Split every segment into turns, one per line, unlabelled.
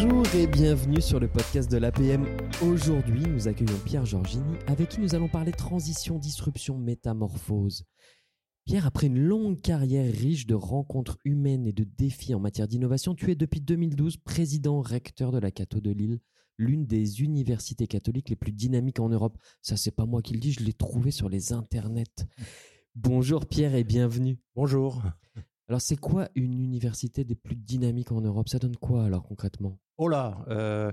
Bonjour et bienvenue sur le podcast de l'APM. Aujourd'hui, nous accueillons Pierre Giorgini avec qui nous allons parler transition, disruption, métamorphose. Pierre, après une longue carrière riche de rencontres humaines et de défis en matière d'innovation, tu es depuis 2012 président recteur de la Cato de Lille, l'une des universités catholiques les plus dynamiques en Europe. Ça, c'est pas moi qui le dis, je l'ai trouvé sur les internets. Bonjour Pierre et bienvenue.
Bonjour.
Alors, c'est quoi une université des plus dynamiques en Europe? Ça donne quoi alors concrètement?
Oh là, euh,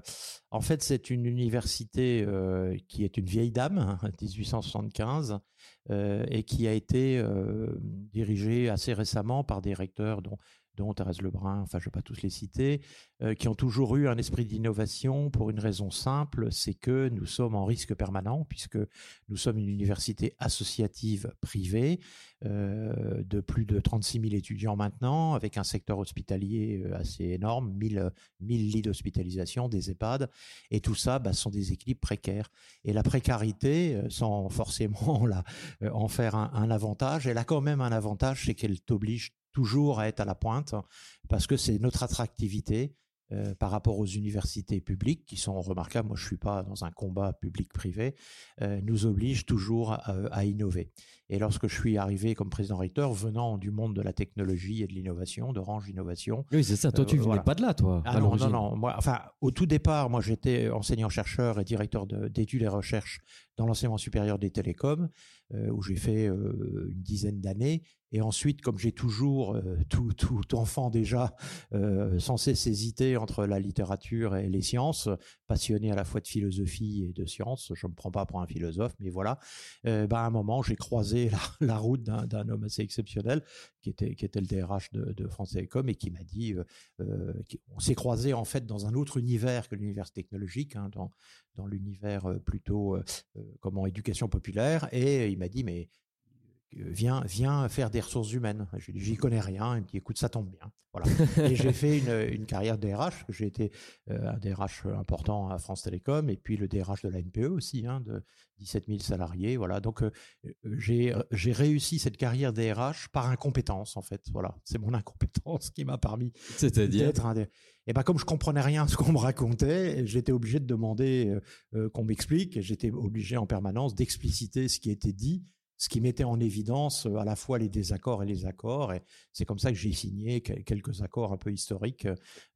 en fait, c'est une université euh, qui est une vieille dame, 1875, hein, euh, et qui a été dirigée assez récemment par des recteurs dont dont Thérèse Lebrun, enfin je ne vais pas tous les citer, euh, qui ont toujours eu un esprit d'innovation pour une raison simple, c'est que nous sommes en risque permanent, puisque nous sommes une université associative privée euh, de plus de 36 000 étudiants maintenant, avec un secteur hospitalier euh, assez énorme, 1000, 1000 lits d'hospitalisation, des EHPAD, et tout ça bah, sont des équilibres précaires. Et la précarité, sans forcément en faire un avantage, elle a quand même un avantage, c'est qu'elle t'oblige toujours à être à la pointe parce que c'est notre attractivité euh, par rapport aux universités publiques qui sont remarquables. Moi, je suis pas dans un combat public-privé. Euh, nous oblige toujours à, innover. Et lorsque je suis arrivé comme président recteur, venant du monde de la technologie et de l'innovation, d'Orange Innovation.
Oui, c'est ça. Toi, tu euh, venais pas de là, toi.
Ah non, non, non. Moi, enfin, au tout départ, moi, j'étais enseignant-chercheur et directeur d'études et recherches dans l'enseignement supérieur des télécoms, euh, où j'ai fait euh, une dizaine d'années. Et ensuite, comme j'ai toujours, euh, tout, enfant déjà, sans cesse hésité entre la littérature et les sciences, passionné à la fois de philosophie et de sciences, je me prends pas pour un philosophe, mais voilà, bah, à un moment, j'ai croisé la, route d'un homme assez exceptionnel, qui était, qui était le DRH de, France Télécom, et qui m'a dit, on s'est croisé en fait dans un autre univers que l'univers technologique, hein, dans, dans l'univers plutôt comment éducation populaire et il m'a dit mais euh, viens, viens faire des ressources humaines. J'y connais rien. Il me dit, écoute, ça tombe bien. Voilà. et j'ai fait une, une carrière DRH. J'ai été euh, un DRH important à France Télécom et puis le DRH de la NPE aussi, hein, de 17 000 salariés. Voilà. Donc, euh, j'ai, j'ai réussi cette carrière DRH par incompétence, en fait. Voilà. C'est mon incompétence qui m'a permis
C'est-à-dire? d'être un
Et ben, comme je comprenais rien à ce qu'on me racontait, j'étais obligé de demander qu'on m'explique. J'étais obligé en permanence d'expliciter ce qui était dit ce qui mettait en évidence euh, à la fois les désaccords et les accords. Et c'est comme ça que j'ai signé quelques accords un peu historiques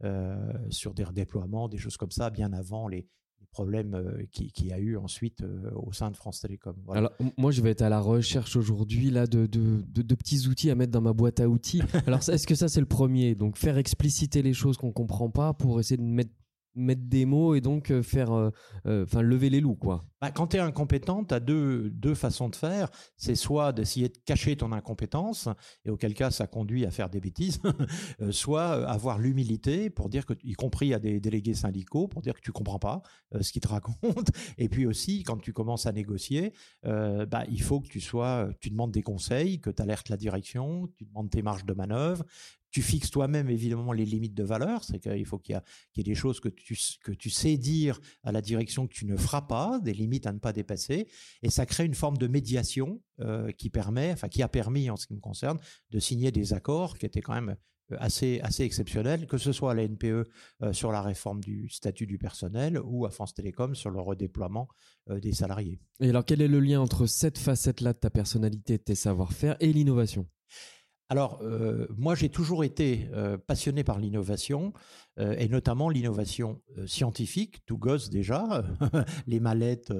euh, sur des redéploiements, des choses comme ça, bien avant les, problèmes euh, qu'il qui y a eu ensuite euh, au sein de France Télécom.
Alors moi je vais être à la recherche aujourd'hui là de, de, de, de, petits outils à mettre dans ma boîte à outils. Alors est-ce que ça c'est le premier? Donc faire expliciter les choses qu'on comprend pas pour essayer de mettre mettre des mots et donc euh, faire euh, euh, enfin lever les loups quoi.
Bah, quand tu es incompétent, tu as deux deux façons de faire, c'est soit d'essayer de cacher ton incompétence et auquel cas ça conduit à faire des bêtises, soit avoir l'humilité pour dire que y compris à des délégués syndicaux pour dire que tu comprends pas ce qu'ils te racontent et puis aussi quand tu commences à négocier, bah il faut que tu sois tu demandes des conseils, que tu alertes la direction, tu demandes tes marges de manœuvre, tu fixes toi-même évidemment les limites de valeur, c'est qu'il faut qu'il y, ait des choses que tu, que tu sais dire à la direction que tu ne feras pas, des limites à ne pas dépasser, et ça crée une forme de médiation euh, qui permet, enfin qui a permis en ce qui me concerne, de signer des accords qui étaient quand même euh, assez assez exceptionnels, que ce soit à la NPE euh, sur la réforme du statut du personnel ou à France Télécom sur le redéploiement des salariés.
Et alors quel est le lien entre cette facette-là de ta personnalité, de tes savoir-faire et l'innovation?
Alors, euh, moi, j'ai toujours été euh, passionné par l'innovation, euh, et notamment l'innovation scientifique, tout gosse déjà, les mallettes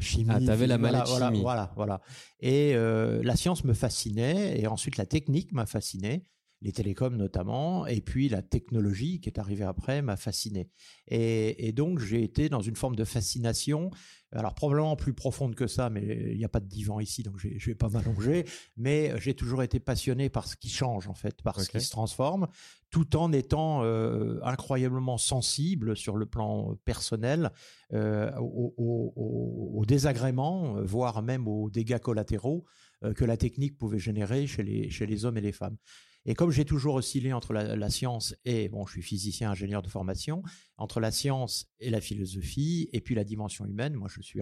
chimiques.
Ah, t'avais la mallette
voilà,
chimie.
Voilà, voilà. Et la science me fascinait, et ensuite la technique m'a fasciné les télécoms notamment, et puis la technologie qui est arrivée après m'a fasciné. Et, et donc j'ai été dans une forme de fascination, alors probablement plus profonde que ça, mais il n'y a pas de divan ici, donc je vais pas m'allonger, mais j'ai toujours été passionné par ce qui change en fait, par ce qui se transforme, tout en étant euh, incroyablement sensible sur le plan personnel euh, aux, aux, aux, désagréments, voire même aux dégâts collatéraux euh, que la technique pouvait générer chez les, chez les hommes et les femmes. Et comme j'ai toujours oscillé entre la, science et, bon, je suis physicien, ingénieur de formation, entre la science et la philosophie, et puis la dimension humaine, moi je suis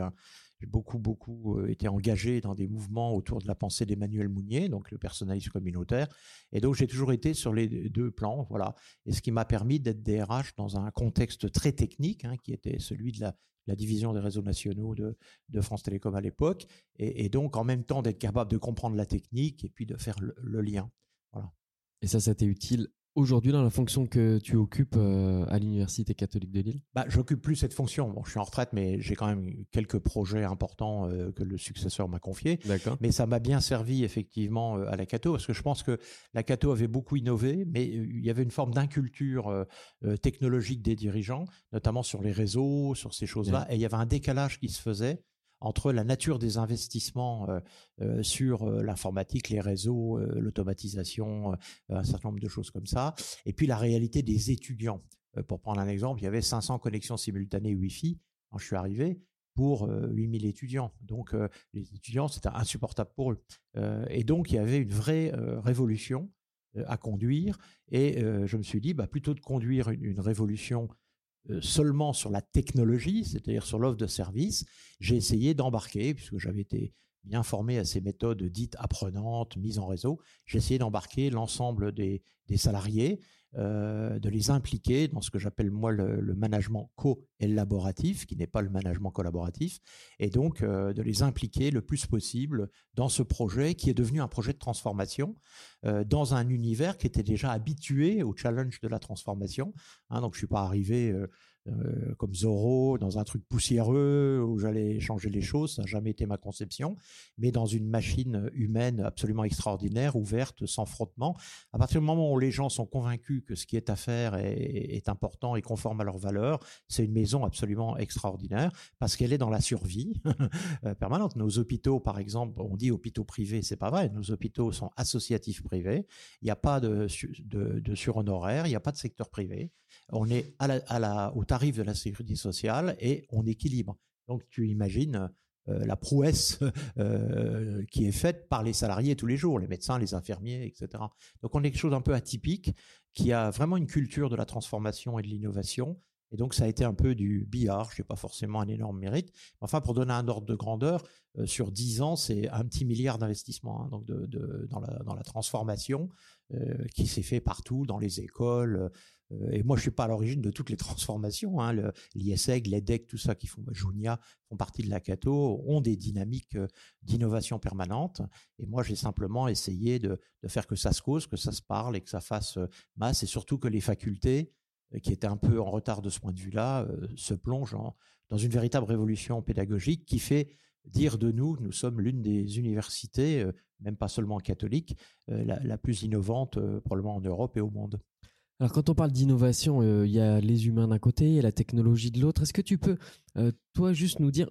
j'ai beaucoup, beaucoup été engagé dans des mouvements autour de la pensée d'Emmanuel Mounier, donc le personnalisme communautaire. Et donc, j'ai toujours été sur les deux plans, voilà. Et ce qui m'a permis d'être DRH dans un contexte très technique, hein, qui était celui de la, la division des réseaux nationaux de, France Télécom à l'époque, et, donc en même temps d'être capable de comprendre la technique et puis de faire le, lien. Voilà.
Et ça, ça t'est utile aujourd'hui dans la fonction que tu occupes euh, à l'Université catholique de Lille?
Bah, J'occupe plus cette fonction. Bon, je suis en retraite, mais j'ai quand même quelques projets importants euh, que le successeur m'a confiés. Mais ça m'a bien servi effectivement euh, à la Cato, parce que je pense que la Cato avait beaucoup innové, mais il y avait une forme d'inculture technologique des dirigeants, notamment sur les réseaux, sur ces choses-là, et il y avait un décalage qui se faisait entre la nature des investissements euh, euh, sur euh, l'informatique, les réseaux, l'automatisation, un certain nombre de choses comme ça, et puis la réalité des étudiants. pour prendre un exemple, il y avait 500 connexions simultanées Wi-Fi quand je suis arrivé pour 8000 étudiants. Donc les étudiants, c'était insupportable pour eux. et donc il y avait une vraie révolution à conduire. Et je me suis dit, bah, plutôt de conduire une révolution seulement sur la technologie, c'est-à-dire sur l'offre de service, j'ai essayé d'embarquer, puisque j'avais été bien formé à ces méthodes dites apprenantes, mises en réseau, j'ai essayé d'embarquer l'ensemble des, salariés, euh, de les impliquer dans ce que j'appelle moi le, management co-élaboratif, qui n'est pas le management collaboratif, et donc euh, de les impliquer le plus possible dans ce projet qui est devenu un projet de transformation euh, dans un univers qui était déjà habitué au challenge de la transformation. Hein, donc je suis pas arrivé euh, comme Zorro, dans un truc poussiéreux où j'allais changer les choses, ça n'a jamais été ma conception, mais dans une machine humaine absolument extraordinaire, ouverte, sans frottement. À partir du moment où les gens sont convaincus que ce qui est à faire est, important et conforme à leurs valeurs, c'est une maison absolument extraordinaire parce qu'elle est dans la survie euh, permanente. Nos hôpitaux, par exemple, on dit hôpitaux privés, c'est pas vrai. Nos hôpitaux sont associatifs privés. Il n'y a pas de, de, de surhonoraires, il n'y a pas de secteur privé. On est à la, au tarif de la sécurité sociale et on équilibre. Donc tu imagines euh, la prouesse euh, qui est faite par les salariés tous les jours, les médecins, les infirmiers, etc. Donc on est quelque chose d'un peu atypique, qui a vraiment une culture de la transformation et de l'innovation. Et donc ça a été un peu du billard, je n'ai pas forcément un énorme mérite. Enfin, pour donner un ordre de grandeur, euh, sur 10 ans, c'est un petit milliard d'investissements hein, de, dans, la, dans, la, transformation qui s'est fait partout, dans les écoles, et moi, je suis pas à l'origine de toutes les transformations. Hein. L'ISEG, l'EDEC, tout ça qui font Junia font partie de la Cato, ont des dynamiques euh, d'innovation permanente. Et moi, j'ai simplement essayé de, faire que ça se cause, que ça se parle et que ça fasse euh, masse, et surtout que les facultés, qui étaient un peu en retard de ce point de vue-là, se plongent dans une véritable révolution pédagogique qui fait dire de nous, nous sommes l'une des universités, même pas seulement catholiques, la, plus innovante probablement en Europe et au monde.
Alors quand on parle d'innovation, euh, il y a les humains d'un côté, et la technologie de l'autre. Est-ce que tu peux, euh, toi, juste nous dire,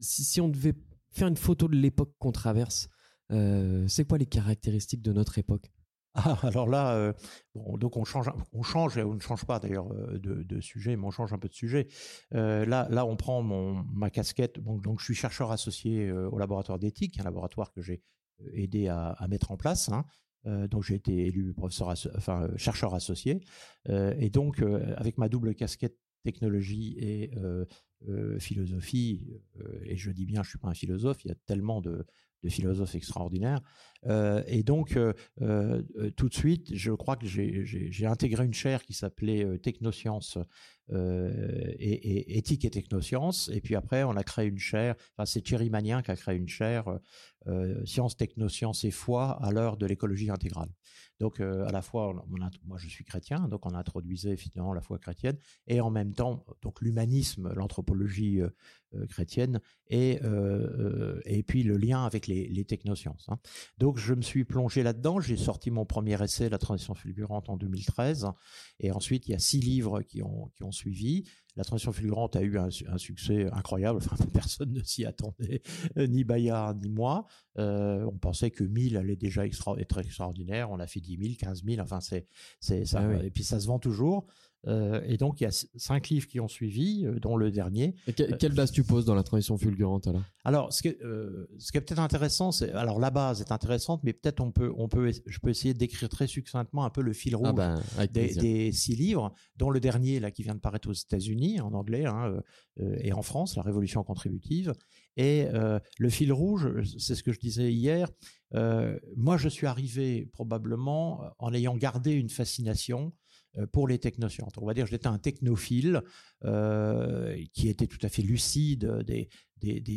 si, on devait faire une photo de l'époque qu'on traverse, euh, c'est quoi les caractéristiques de notre époque?
Ah, alors là, donc on change, on change on ne change pas d'ailleurs de, sujet, mais on change un peu de sujet. là, là, on prend mon, ma casquette. donc, je suis chercheur associé au laboratoire d'éthique, un laboratoire que j'ai aidé à, mettre en place. Hein. Euh, donc j'ai été élu euh, chercheur associé, euh, et donc avec ma double casquette technologie et philosophie, et je dis bien, je suis pas un philosophe, il y a tellement de philosophes extraordinaires. Euh, et donc, euh, euh, tout de suite, je crois que j'ai intégré une chaire qui s'appelait Technosciences et, éthique et technosciences. Et puis après, on a créé une chaire, enfin, c'est Thierry Magnien qui a créé une chaire sciences, technosciences et foi à l'heure de l'écologie intégrale. Donc, à la fois, moi je suis chrétien, donc on introduisait finalement la foi chrétienne, et en même temps, donc l'humanisme, l'anthropologie chrétienne, et, et puis le lien avec les, les technosciences. Hein. Donc, je me suis plongé là-dedans. J'ai sorti mon premier essai, La transition fulgurante, en 2013. Et ensuite, il y a six livres qui ont, qui ont suivi. La transition fulgurante a eu un, succès incroyable. Enfin, personne ne s'y attendait, euh, ni Bayard, ni moi. Euh, on pensait que 1000 allait déjà être extraordinaire. On a fait 10 000, 15 000. Enfin, c'est, c'est ça. Ah et puis, ça se vend toujours. Euh, et donc, il y a cinq livres qui ont suivi, euh, dont le dernier.
quelle base tu poses dans la transition fulgurante alors?
Alors, ce, euh, ce qui est peut-être intéressant, c'est alors la base est intéressante, mais peut-être on peut, on peut, je peux essayer d'écrire très succinctement un peu le fil ah rouge ben, des, six livres, dont le dernier là qui vient de paraître aux États-Unis États-Unis en anglais hein, et en France, la révolution contributive. Et le fil rouge, c'est ce que je disais hier. moi, je suis arrivé probablement en ayant gardé une fascination pour les technosciences. On va dire que j'étais un technophile qui était tout à fait lucide des,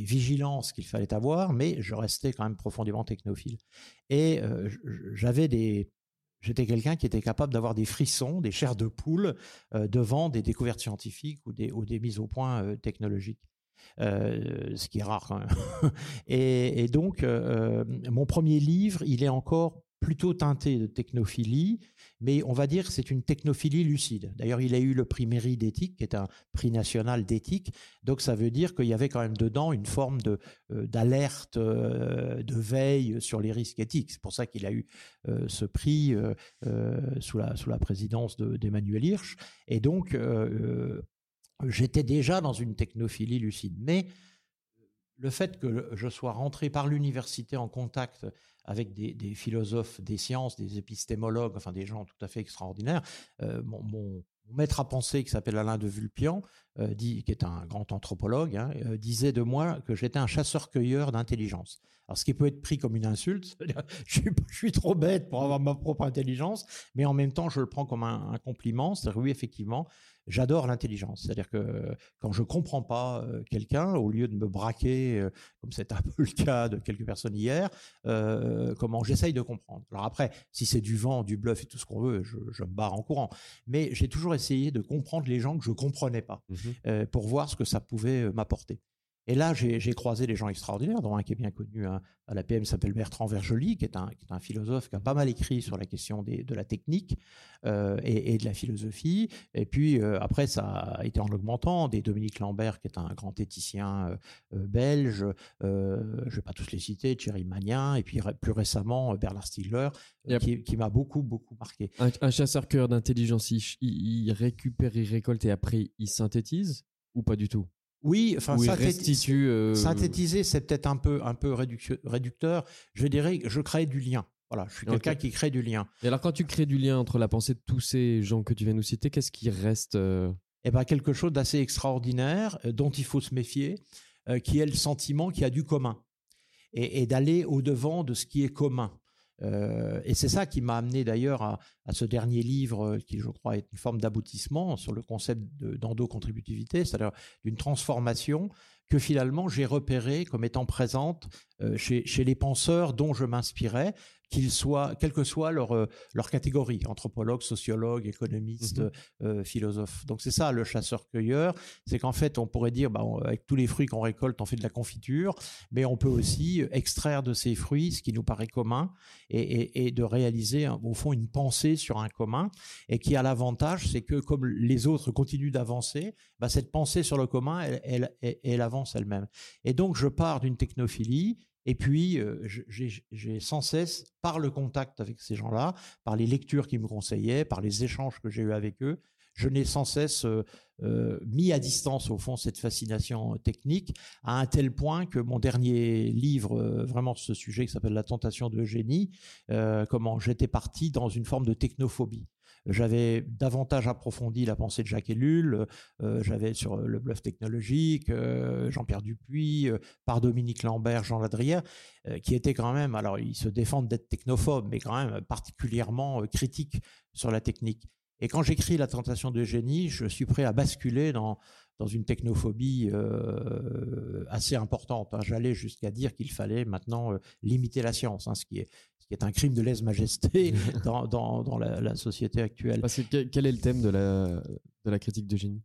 vigilances qu'il fallait avoir, mais je restais quand même profondément technophile. Et j'avais des, J'étais quelqu'un qui était capable d'avoir des frissons, des chairs de poule devant des découvertes scientifiques ou des mises au point technologiques. ce qui est rare quand même. et, donc, mon premier livre, il est encore plutôt teinté de technophilie, mais on va dire que c'est une technophilie lucide. D'ailleurs, il a eu le prix Mairie d'éthique, qui est un prix national d'éthique, donc ça veut dire qu'il y avait quand même dedans une forme de euh, d'alerte, euh, de veille sur les risques éthiques. C'est pour ça qu'il a eu euh, ce prix sous la sous la présidence d'Emmanuel Hirsch. Et donc, j'étais déjà dans une technophilie lucide, mais le fait que je sois rentré par l'université en contact avec des, philosophes des sciences, des épistémologues, enfin des gens tout à fait extraordinaires. Euh, mon, maître à penser, qui s'appelle Alain de Vulpian, euh, qui est un grand anthropologue, hein, euh, disait de moi que j'étais un chasseur-cueilleur d'intelligence. Alors, ce qui peut être pris comme une insulte, je suis, je suis, trop bête pour avoir ma propre intelligence, mais en même temps, je le prends comme un, un compliment. C'est-à-dire, oui, effectivement, j'adore l'intelligence. C'est-à-dire que quand je comprends pas euh, quelqu'un, au lieu de me braquer, euh, comme c'est un peu le cas de quelques personnes hier, euh, comment j'essaye de comprendre. Alors après, si c'est du vent, du bluff et tout ce qu'on veut, je, me barre en courant. Mais j'ai toujours essayé de comprendre les gens que je comprenais pas, mmh pour voir ce que ça pouvait m'apporter. Et là, j'ai croisé des gens extraordinaires, dont un qui est bien connu hein, à, la PM s'appelle Bertrand Vergely, qui est, un, qui est, un, philosophe qui a pas mal écrit sur la question des, de la technique euh, et, et, de la philosophie. Et puis euh, après, ça a été en augmentant. Des Dominique Lambert, qui est un grand éthicien euh, belge, je ne vais pas tous les citer, Thierry Magnin, et puis plus récemment Bernard Stiegler, qui, qui m'a beaucoup, beaucoup marqué.
Un, chasseur-cœur d'intelligence, il, il récupère, il récolte et après il synthétise ou pas du tout?
Oui, enfin, euh, synthétiser, c'est peut-être un peu, un peu réducteur. Je dirais que je crée du lien. Voilà, je suis quelqu'un qui crée du lien.
Et alors, quand tu crées du lien entre la pensée de tous ces gens que tu viens nous citer, qu'est-ce qui reste euh?
Eh ben, quelque chose d'assez extraordinaire, euh, dont il faut se méfier, qui est le sentiment qu'il y a du commun. et d'aller au-devant de ce qui est commun. Euh, et c'est ça qui m'a amené d'ailleurs à, ce dernier livre euh, qui, je crois, est une forme d'aboutissement sur le concept d'endocontributivité, c'est-à-dire d'une transformation que finalement j'ai repérée comme étant présente euh, chez, les penseurs dont je m'inspirais, qu'ils soient, quelle que soit leur, euh, leur catégorie, anthropologue, sociologue, économiste, mmh euh, philosophe. Donc c'est ça le chasseur-cueilleur, c'est qu'en fait on pourrait dire, bah, avec tous les fruits qu'on récolte, on fait de la confiture, mais on peut aussi extraire de ces fruits ce qui nous paraît commun et, et, de réaliser au fond une pensée sur un commun et qui a l'avantage, c'est que comme les autres continuent d'avancer, bah, cette pensée sur le commun, elle, elle, elle avance elle-même. Et donc je pars d'une technophilie et puis, euh, j'ai sans cesse, par le contact avec ces gens-là, par les lectures qu'ils me conseillaient, par les échanges que j'ai eus avec eux, je n'ai sans cesse euh, euh, mis à distance, au fond, cette fascination technique, à un tel point que mon dernier livre, vraiment ce sujet qui s'appelle La tentation de génie, comment j'étais parti dans une forme de technophobie. J'avais davantage approfondi la pensée de Jacques Ellul, euh, j'avais sur le bluff technologique, euh, Jean-Pierre Dupuis, euh, par Dominique Lambert, Jean Ladrière, qui étaient quand même, alors ils se défendent d'être technophobes, mais quand même particulièrement critiques sur la technique. Et quand j'écris La tentation de génie, je suis prêt à basculer dans, dans une technophobie assez importante. Hein. J'allais jusqu'à dire qu'il fallait maintenant limiter la science, hein, ce qui est qui est un crime de lèse-majesté dans, dans, dans la, la, société actuelle.
Parce que quel est le thème de la, de la critique de génie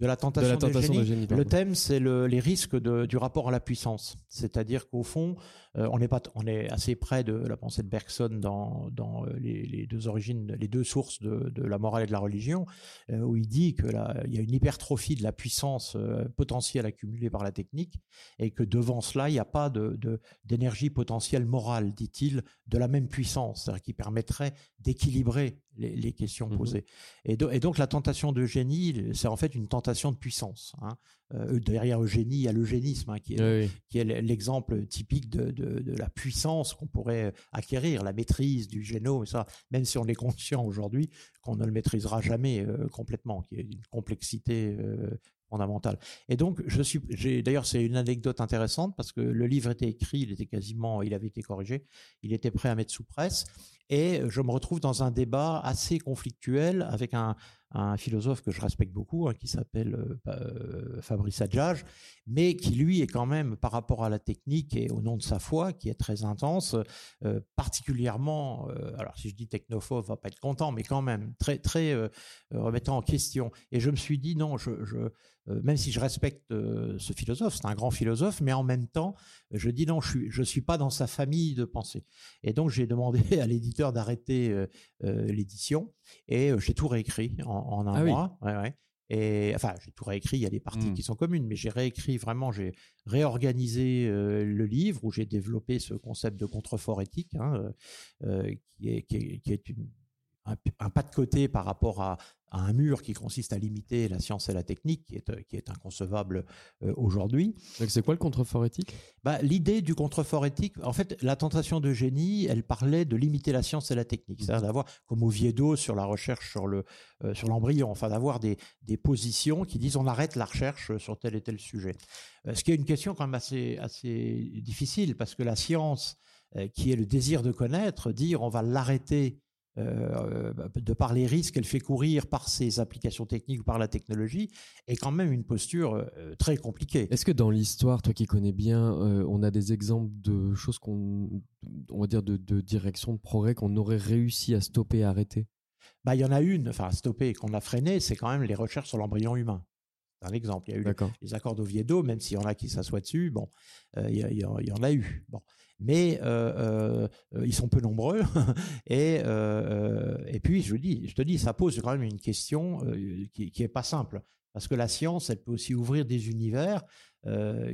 de la tentation, de, génie. Le thème, c'est le, les risques de, du rapport à la puissance. C'est-à-dire qu'au fond, euh, on, est pas, on est assez près de la pensée de Bergson dans, dans euh, les, les, deux origines, les deux sources de, de, la morale et de la religion, euh, où il dit que là, il y a une hypertrophie de la puissance potentielle accumulée par la technique, et que devant cela, il n'y a pas de, d'énergie potentielle morale, dit-il, de la même puissance, c'est-à-dire qui permettrait d'équilibrer les, questions mmh posées. Et, et, donc la tentation de génie, c'est en fait une tentation de puissance. Hein. euh, derrière Eugénie, il y a l'eugénisme, hein, qui est, l'exemple typique de, de, la puissance qu'on pourrait acquérir, la maîtrise du génome, ça, même si on est conscient aujourd'hui qu'on ne le maîtrisera jamais complètement, qui est une complexité fondamentale. Et donc, je suis, j'ai, d'ailleurs, c'est une anecdote intéressante parce que le livre était écrit, il était quasiment, il avait été corrigé, il était prêt à mettre sous presse, et je me retrouve dans un débat assez conflictuel avec un, un philosophe que je respecte beaucoup, hein, qui s'appelle euh, euh, Fabrice Adjage, mais qui lui est quand même, par rapport à la technique et au nom de sa foi, qui est très intense, euh, particulièrement, alors si je dis technophobe, va pas être content, mais quand même très très remettant en question. Et je me suis dit non, même si je respecte ce philosophe, c'est un grand philosophe, mais en même temps, je dis non, je suis suis pas dans sa famille de pensée. Et donc j'ai demandé à l'éditeur d'arrêter l'édition et j'ai tout réécrit en, un ah mois. Et enfin, j'ai tout réécrit. Il y a des parties mmh. qui sont communes, mais j'ai réécrit vraiment. J'ai réorganisé le livre où j'ai développé ce concept de contrefort éthique, hein, qui, est, qui, qui est une un, pas de côté par rapport à, un mur qui consiste à limiter la science et la technique, qui est, qui est inconcevable euh, aujourd'hui.
C'est quoi le contrefort éthique?
Bah, L'idée du contrefort éthique, en fait, la tentation de génie, elle parlait de limiter la science et la technique, c'est-à-dire d'avoir, comme Oviedo sur la recherche sur le euh, sur l'embryon, enfin d'avoir des, des positions qui disent on arrête la recherche sur tel et tel sujet. Euh, ce qui est une question quand même assez, assez difficile, parce que la science, qui est le désir de connaître, dire on va l'arrêter euh, de par les risques qu'elle fait courir par ses applications techniques ou par la technologie, est quand même une posture euh, très compliquée.
Est-ce que dans l'histoire, toi qui connais bien, euh, on a des exemples de choses qu'on, on va dire, de, direction de progrès qu'on aurait réussi à stopper, à arrêter?
Bah, Il y en a une, enfin, stopper, qu'on a freiné, c'est quand même les recherches sur l'embryon humain. C'est un exemple. Il y a eu les, accords d'Oviedo, même s'il y en a qui s'assoient dessus, bon, il, y il, y en a eu. Bon mais euh, euh, ils sont peu nombreux. et, euh, et puis, je, te dis, ça pose quand même une question qui, qui pas simple. Parce que la science, elle peut aussi ouvrir des univers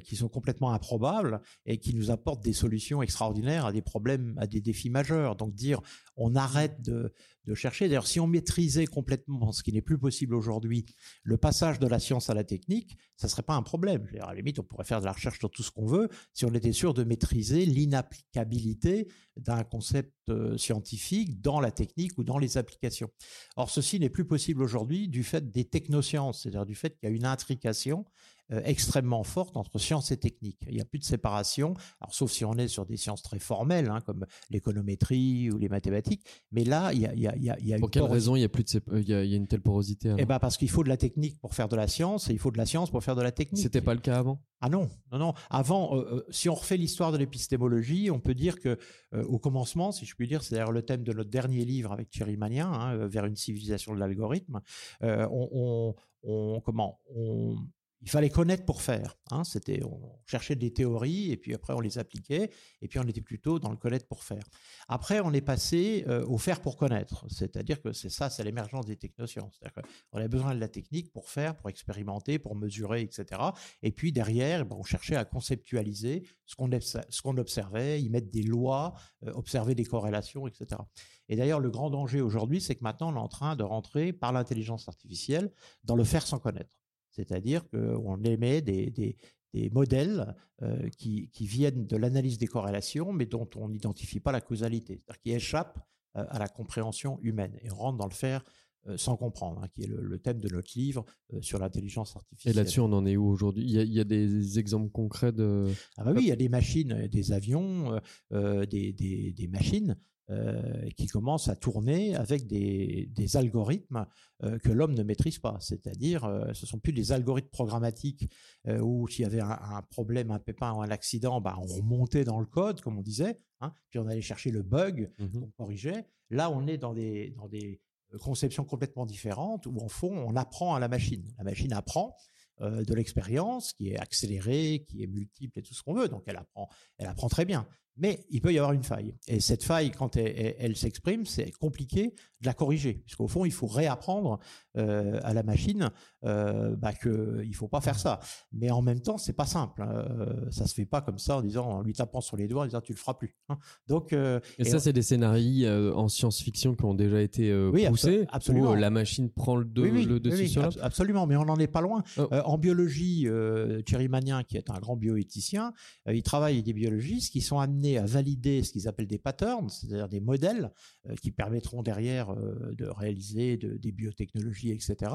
qui sont complètement improbables et qui nous apportent des solutions extraordinaires à des problèmes, à des défis majeurs. Donc dire on arrête de, de chercher. D'ailleurs, si on maîtrisait complètement, ce qui n'est plus possible aujourd'hui, le passage de la science à la technique, ça serait pas un problème. À la limite, on pourrait faire de la recherche sur tout ce qu'on veut si on était sûr de maîtriser l'inapplicabilité d'un concept euh, scientifique dans la technique ou dans les applications. Or, ceci n'est plus possible aujourd'hui du fait des technosciences, c'est-à-dire du fait qu'il y a une intrication extrêmement forte entre science et technique. Il n'y a plus de séparation, alors sauf si on est sur des sciences très formelles, hein, comme l'économétrie ou les mathématiques. Mais là, il y a, il y a, il y a
Pour quelle raison il y a plus de euh, il y a, une telle porosité
Eh ben parce qu'il faut de la technique pour faire de la science et il faut de la science pour faire de la technique.
C'était pas le cas avant?
Ah non, non, non. Avant, euh, si on refait l'histoire de l'épistémologie, on peut dire que au commencement, si je puis dire, c'est d'ailleurs le thème de notre dernier livre avec Thierry Magnin, hein, vers une civilisation de l'algorithme. on, on, on, comment on, il fallait connaître pour faire. Hein. C'était, on cherchait des théories et puis après on les appliquait et puis on était plutôt dans le connaître pour faire. Après, on est passé euh, au faire pour connaître, c'est-à-dire que c'est ça, c'est l'émergence des technosciences. On avait besoin de la technique pour faire, pour expérimenter, pour mesurer, etc. Et puis derrière, ben, on cherchait à conceptualiser ce qu'on, ce qu'on observait, y mettre des lois, euh, observer des corrélations, etc. Et d'ailleurs, le grand danger aujourd'hui, c'est que maintenant on est en train de rentrer par l'intelligence artificielle dans le faire sans connaître. C'est-à-dire qu'on émet des, des, des modèles euh, qui, qui, viennent de l'analyse des corrélations, mais dont on n'identifie pas la causalité, c'est-à-dire qui échappent euh, à la compréhension humaine et on rentre dans le faire euh, sans comprendre, hein, qui est le, thème de notre livre sur l'intelligence artificielle.
Et là-dessus, on en est où aujourd'hui? Il, il, y a des exemples concrets de...
Ah bah oui, il y a des machines, des avions, des, des, des, machines euh, qui commencent à tourner avec des, des algorithmes euh, que l'homme ne maîtrise pas. C'est-à-dire, euh, ce sont plus des algorithmes programmatiques où s'il y avait un, problème, un pépin ou un accident, bah, on remontait dans le code, comme on disait, hein, puis on allait chercher le bug qu'on corrigeait. Là, on est dans des, dans des conceptions complètement différentes où, en fond, on apprend à la machine. La machine apprend. de l'expérience qui est accélérée, qui est multiple et tout ce qu'on veut. Donc elle apprend, elle apprend très bien. Mais il peut y avoir une faille. Et cette faille, quand elle, s'exprime, c'est compliqué de la corriger, puisqu'au fond, il faut réapprendre euh, à la machine euh, bah, qu'il ne faut pas faire ça. Mais en même temps, c'est pas simple. Hein. Euh, ça se fait pas comme ça en disant, en lui tapant sur les doigts, en disant tu le feras plus. Hein.
Donc, euh, et, ça, c'est des scénarios en science-fiction qui ont déjà été poussés, absolument. où la machine prend le, le dessus sur
Absolument, mais on n'en est pas loin. Oh. en biologie, Thierry Magnin, qui est un grand bioéthicien, il travaille avec des biologistes qui sont amenés à valider ce qu'ils appellent des patterns, c'est-à-dire des modèles euh, qui permettront derrière euh, de réaliser des biotechnologies, etc.,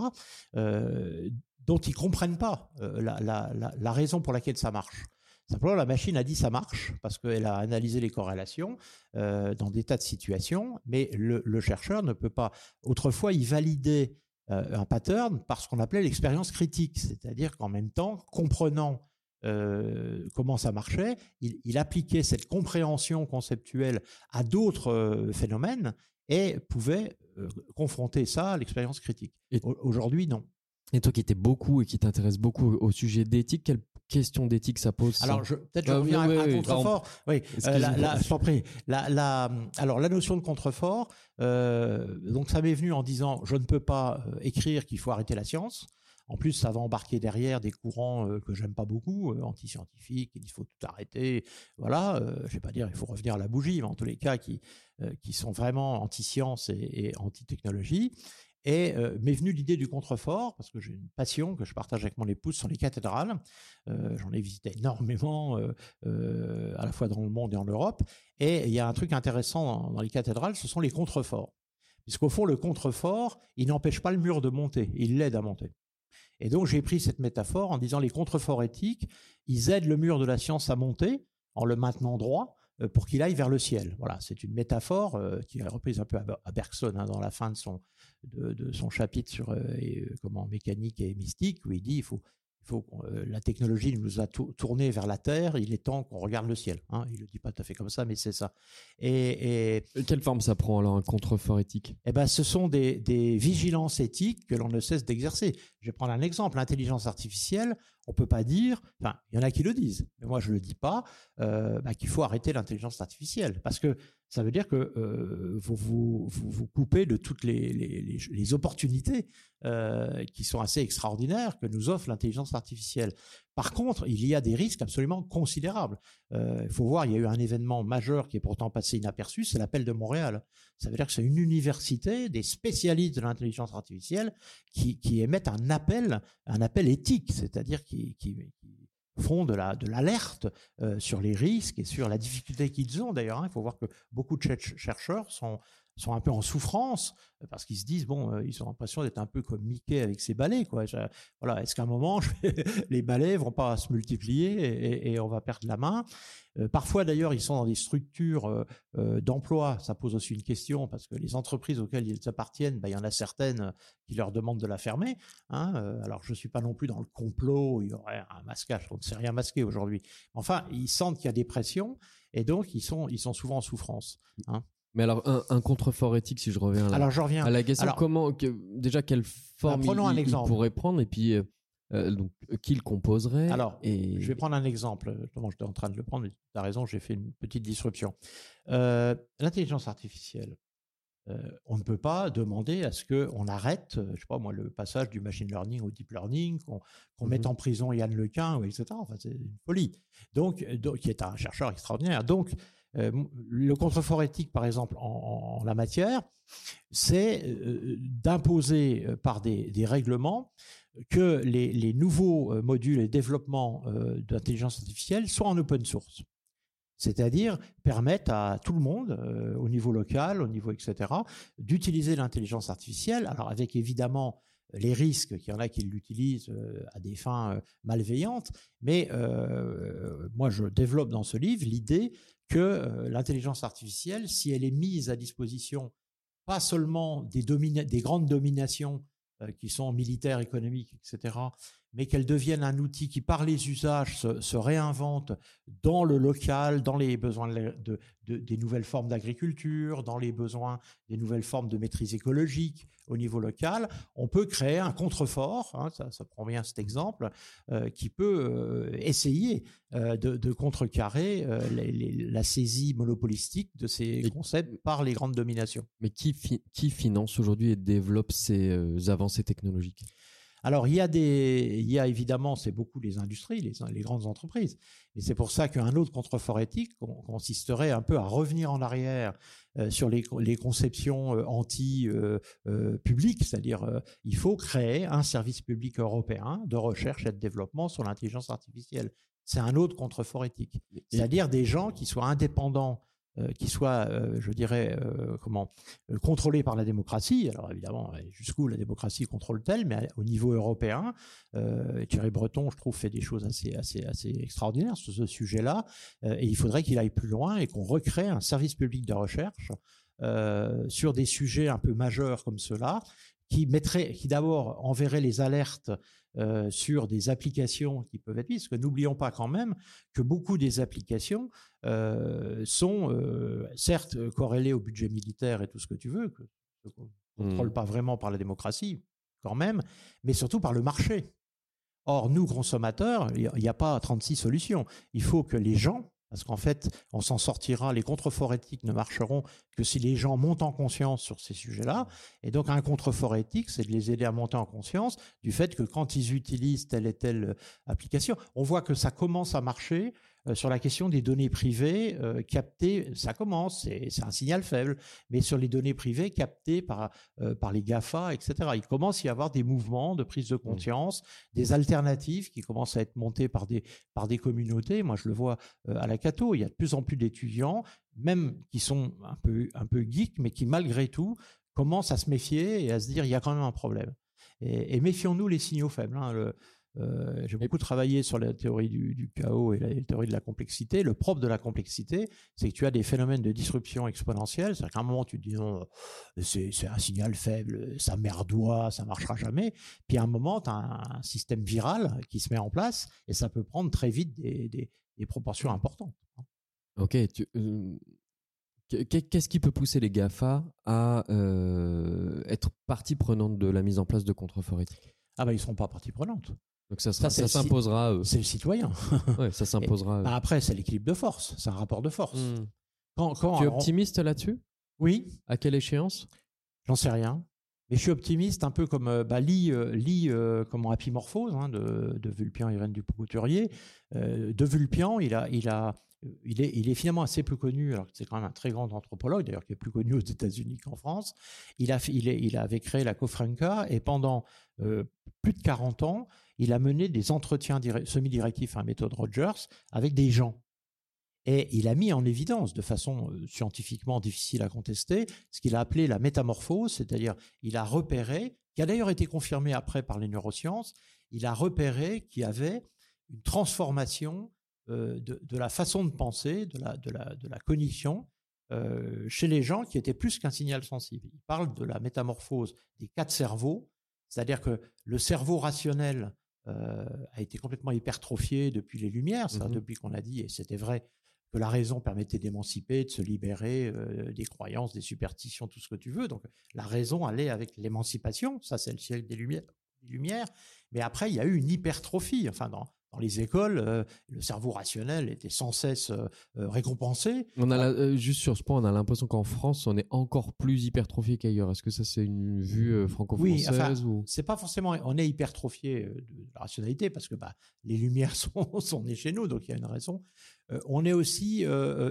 euh, dont ils comprennent pas la, raison pour laquelle ça marche. Simplement, la machine a dit ça marche parce qu'elle a analysé les corrélations dans des tas de situations, mais le, chercheur ne peut pas. Autrefois, il validait un pattern par ce qu'on appelait l'expérience critique, c'est-à-dire qu'en même temps, comprenant euh, comment ça marchait, il, appliquait cette compréhension conceptuelle à d'autres euh, phénomènes et pouvait euh, confronter ça à l'expérience critique. Aujourd'hui, non.
Et toi qui étais beaucoup et qui t'intéresse beaucoup au sujet d'éthique, quelle question d'éthique ça pose
Alors, peut-être je reviens à un contrefort. Oui, la, je t'en prie. La, alors, la notion de contrefort, donc ça m'est venu en disant, je ne peux pas écrire qu'il faut arrêter la science. En plus, ça va embarquer derrière des courants euh, que j'aime pas beaucoup, euh, anti-scientifiques, il faut tout arrêter. Voilà, euh, je vais pas dire il faut revenir à la bougie, mais en tous les cas qui qui sont vraiment anti-science et, anti-technologie. Et m'est venue l'idée du contrefort, parce que j'ai une passion que je partage avec mon épouse sur les cathédrales. J'en ai visité énormément, à la fois dans le monde et en Europe. Et il y a un truc intéressant dans, dans les cathédrales, ce sont les contreforts. Puisqu'au fond, le contrefort, il n'empêche pas le mur de monter, il l'aide à monter. Et donc j'ai pris cette métaphore en disant les contreforts éthiques, ils aident le mur de la science à monter en le maintenant droit euh, pour qu'il aille vers le ciel. Voilà, c'est une métaphore euh, qui est reprise un peu à Bergson hein, dans la fin de son, chapitre sur euh, comment mécanique et mystique, où il dit il faut faut euh, la technologie nous a tourné vers la Terre, il est temps qu'on regarde le ciel. Hein. Il ne le dit pas tout à fait comme ça, mais c'est ça. Et,
Quelle forme ça prend alors un contrefort éthique?
Eh ben, Ce sont des, des vigilances éthiques que l'on ne cesse d'exercer. Je vais prendre un exemple. L'intelligence artificielle, on peut pas dire, enfin, il y en a qui le disent, mais moi je le dis pas, euh, bah, qu'il faut arrêter l'intelligence artificielle, parce que ça veut dire que euh, vous, vous, vous, coupez de toutes les, les, opportunités euh, qui sont assez extraordinaires que nous offre l'intelligence artificielle. Par contre, il y a des risques absolument considérables. Il faut voir, il y a eu un événement majeur qui est pourtant passé inaperçu, c'est l'appel de Montréal. Ça veut dire que c'est une université, des spécialistes de l'intelligence artificielle qui, émettent un appel, un appel éthique, c'est-à-dire qui, qui, font de la de l'alerte euh, sur les risques et sur la difficulté qu'ils ont. D'ailleurs, hein. il faut voir que beaucoup de chercheurs sont sont un peu en souffrance parce qu'ils se disent bon, euh, ils ont l'impression d'être un peu comme Mickey avec ses balais quoi. voilà, est-ce qu'à un moment les balais vont pas se multiplier et, on va perdre la main? Euh, Parfois d'ailleurs, ils sont dans des structures euh, d'emploi. Ça pose aussi une question parce que les entreprises auxquelles ils appartiennent, bah, il y en a certaines qui leur demandent de la fermer. Hein. alors je suis pas non plus dans le complot. Il y aurait un masquage. On ne sait rien masquer aujourd'hui. Enfin, ils sentent qu'il y a des pressions et donc ils sont ils sont souvent en souffrance. Hein.
Mais alors, un, contrefort éthique, si je reviens,
alors, je reviens.
à la question, comment, déjà, quelle forme il, pourrait prendre et puis euh, euh, donc, qui le composerait
Alors, je vais prendre un exemple. Justement, j'étais en train de le prendre, tu as raison, j'ai fait une petite disruption. Euh, l'intelligence artificielle, on ne peut pas demander à ce qu'on arrête, je sais pas moi, le passage du machine learning au deep learning, qu'on mette mmh en prison Yann Lequin, etc. Enfin, c'est une folie. Donc, donc, qui est un chercheur extraordinaire. Donc, le contrefort éthique, par exemple, en, la matière, c'est euh, d'imposer euh, par des, règlements que les, nouveaux modules et développements d'intelligence artificielle soient en open source. C'est-à-dire permettent à tout le monde, au niveau local, au niveau etc., d'utiliser l'intelligence artificielle, alors avec évidemment les risques qu'il y en a qui l'utilisent à des fins malveillantes, mais moi je développe dans ce livre l'idée que euh, l'intelligence artificielle, si elle est mise à disposition pas seulement des, des grandes dominations euh, qui sont militaires, économiques, etc., mais qu'elles deviennent un outil qui, par les usages, se, réinvente dans le local, dans les besoins de, des nouvelles formes d'agriculture, dans les besoins des nouvelles formes de maîtrise écologique au niveau local, on peut créer un contrefort, hein, ça, ça, prend bien cet exemple, euh, qui peut euh, essayer euh, de, contrecarrer la saisie monopolistique de ces concepts par les grandes dominations.
Mais qui, qui finance aujourd'hui et développe ces avancées technologiques?
Alors, il y a, des, il y a évidemment, c'est beaucoup les industries, les, les, grandes entreprises. Et c'est pour ça qu'un autre contrefort éthique consisterait un peu à revenir en arrière euh, sur les, les, conceptions euh, anti-publiques, euh, c'est-à-dire il faut créer un service public européen de recherche et de développement sur l'intelligence artificielle. C'est un autre contrefort éthique. C'est-à-dire des gens qui soient indépendants qui soit, euh, je dirais, euh, comment, contrôlé par la démocratie. Alors évidemment, jusqu'où la démocratie contrôle-t-elle, mais au niveau européen, Thierry Breton, je trouve, fait des choses assez, assez, assez extraordinaires sur ce sujet-là. et il faudrait qu'il aille plus loin et qu'on recrée un service public de recherche sur des sujets un peu majeurs comme cela, qui mettrait, qui d'abord enverrait les alertes euh, sur des applications qui peuvent être mises. Parce que n'oublions pas quand même que beaucoup des applications euh, sont euh, certes corrélées au budget militaire et tout ce que tu veux, que ne contrôle mmh. pas vraiment par la démocratie quand même, mais surtout par le marché. Or, nous, consommateurs, il n'y a pas 36 solutions. Il faut que les gens parce qu'en fait, on s'en sortira, les contreforts éthiques ne marcheront que si les gens montent en conscience sur ces sujets-là. Et donc, un contrefort éthique, c'est de les aider à monter en conscience du fait que quand ils utilisent telle et telle application, on voit que ça commence à marcher. Euh, sur la question des données privées euh, captées, ça commence, c'est un signal faible, mais sur les données privées captées par, euh, par les GAFA, etc. Il commence à y avoir des mouvements de prise de mmh. conscience, des alternatives qui commencent à être montées par des, par des communautés. Moi, je le vois à la Cato, il y a de plus en plus d'étudiants, même qui sont un peu, un peu geeks, mais qui malgré tout commencent à se méfier et à se dire il y a quand même un problème. Et, méfions-nous les signaux faibles. Hein. Le, euh, j'ai beaucoup travaillé sur la théorie du, chaos et la, théorie de la complexité. Le propre de la complexité, c'est que tu as des phénomènes de disruption exponentielle. C'est-à-dire qu'à un moment, tu te dis non, c'est, un signal faible, ça merdoit, ça marchera jamais. Puis à un moment, tu as un, système viral qui se met en place et ça peut prendre très vite des, proportions importantes.
Ok. Euh, qu'est-ce qui peut pousser les GAFA à euh, être partie prenante de la mise en place de contreforts éthiques
Ah ben, ils ne seront pas partie prenante.
Donc ça, ça, s'imposera.
C'est le citoyen.
ouais, ça s'imposera.
Bah, après, c'est l'équilibre de force. C'est un rapport de force. Hmm.
tu es optimiste là-dessus?
Oui.
À quelle échéance?
J'en sais rien. Mais je suis optimiste, un peu comme euh, bah, euh, euh, comment Apimorphose hein, de, de Vulpian Irène Ducouturier. Euh, de Vulpian, il a, il a, il est, finalement assez peu connu, alors que c'est quand même un très grand anthropologue, d'ailleurs qui est plus connu aux États-Unis qu'en France. Il, avait créé la Cofranca et pendant plus de 40 ans, il a mené des entretiens semi-directifs à méthode Rogers avec des gens. Et il a mis en évidence, de façon euh, scientifiquement difficile à contester, ce qu'il a appelé la métamorphose, c'est-à-dire il a repéré, qui a d'ailleurs été confirmé après par les neurosciences, il a repéré qu'il y avait une transformation euh, de, la façon de penser, de la, de la, de la cognition, euh, chez les gens qui étaient plus qu'un signal sensible. Il parle de la métamorphose des quatre cerveaux, c'est-à-dire que le cerveau rationnel euh, a été complètement hypertrophié depuis les Lumières, ça, mmh depuis qu'on a dit, et c'était vrai, que la raison permettait d'émanciper, de se libérer euh, des croyances, des superstitions, tout ce que tu veux. Donc la raison allait avec l'émancipation, ça c'est le siècle des Lumières, des Lumières. Mais après, il y a eu une hypertrophie. Enfin, dans, dans les écoles, euh, le cerveau rationnel était sans cesse euh, euh, récompensé.
On a juste sur ce point, on a l'impression qu'en France, on est encore plus hypertrophié qu'ailleurs. Est-ce que ça, c'est une vue franco-française
Oui, c'est pas forcément. On est hypertrophié de la rationalité parce que bah, les lumières sont, sont nées chez nous, donc il y a une raison. On est aussi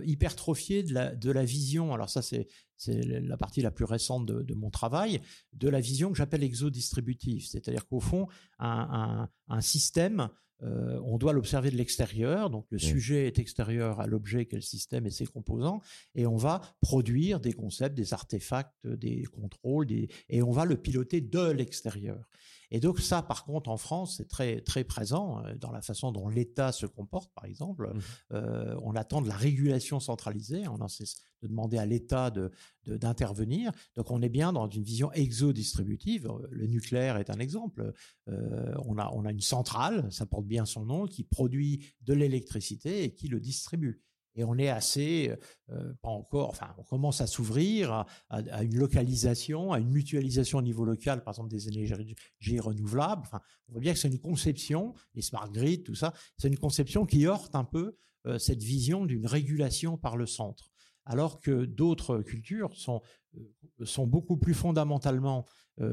hypertrophié de la, de la vision. Alors ça, c'est la partie la plus récente de, mon travail, de la vision que j'appelle exodistributive. C'est-à-dire qu'au fond, un, un, un système euh, on doit l'observer de l'extérieur, donc le sujet est extérieur à l'objet qu'est le système et ses composants, et on va produire des concepts, des artefacts, des contrôles, et on va le piloter de l'extérieur. Et donc ça, par contre, en France, c'est très très présent euh, dans la façon dont l'État se comporte, par exemple.
Mmh.
Euh, on attend de la régulation centralisée, on cesse de demander à l'État de d'intervenir. donc on est bien dans une vision exodistributive. Le nucléaire est un exemple. Euh, on a on a une centrale, ça porte bien son nom, qui produit de l'électricité et qui le distribue et on est assez, euh, pas encore, enfin, on commence à s'ouvrir à, une localisation, à une mutualisation au niveau local, par exemple des énergies renouvelables. Enfin, on voit bien que c'est une conception, les smart grids, tout ça, c'est une conception qui heurte un peu euh, cette vision d'une régulation par le centre. Alors que d'autres cultures sont, euh, sont beaucoup plus fondamentalement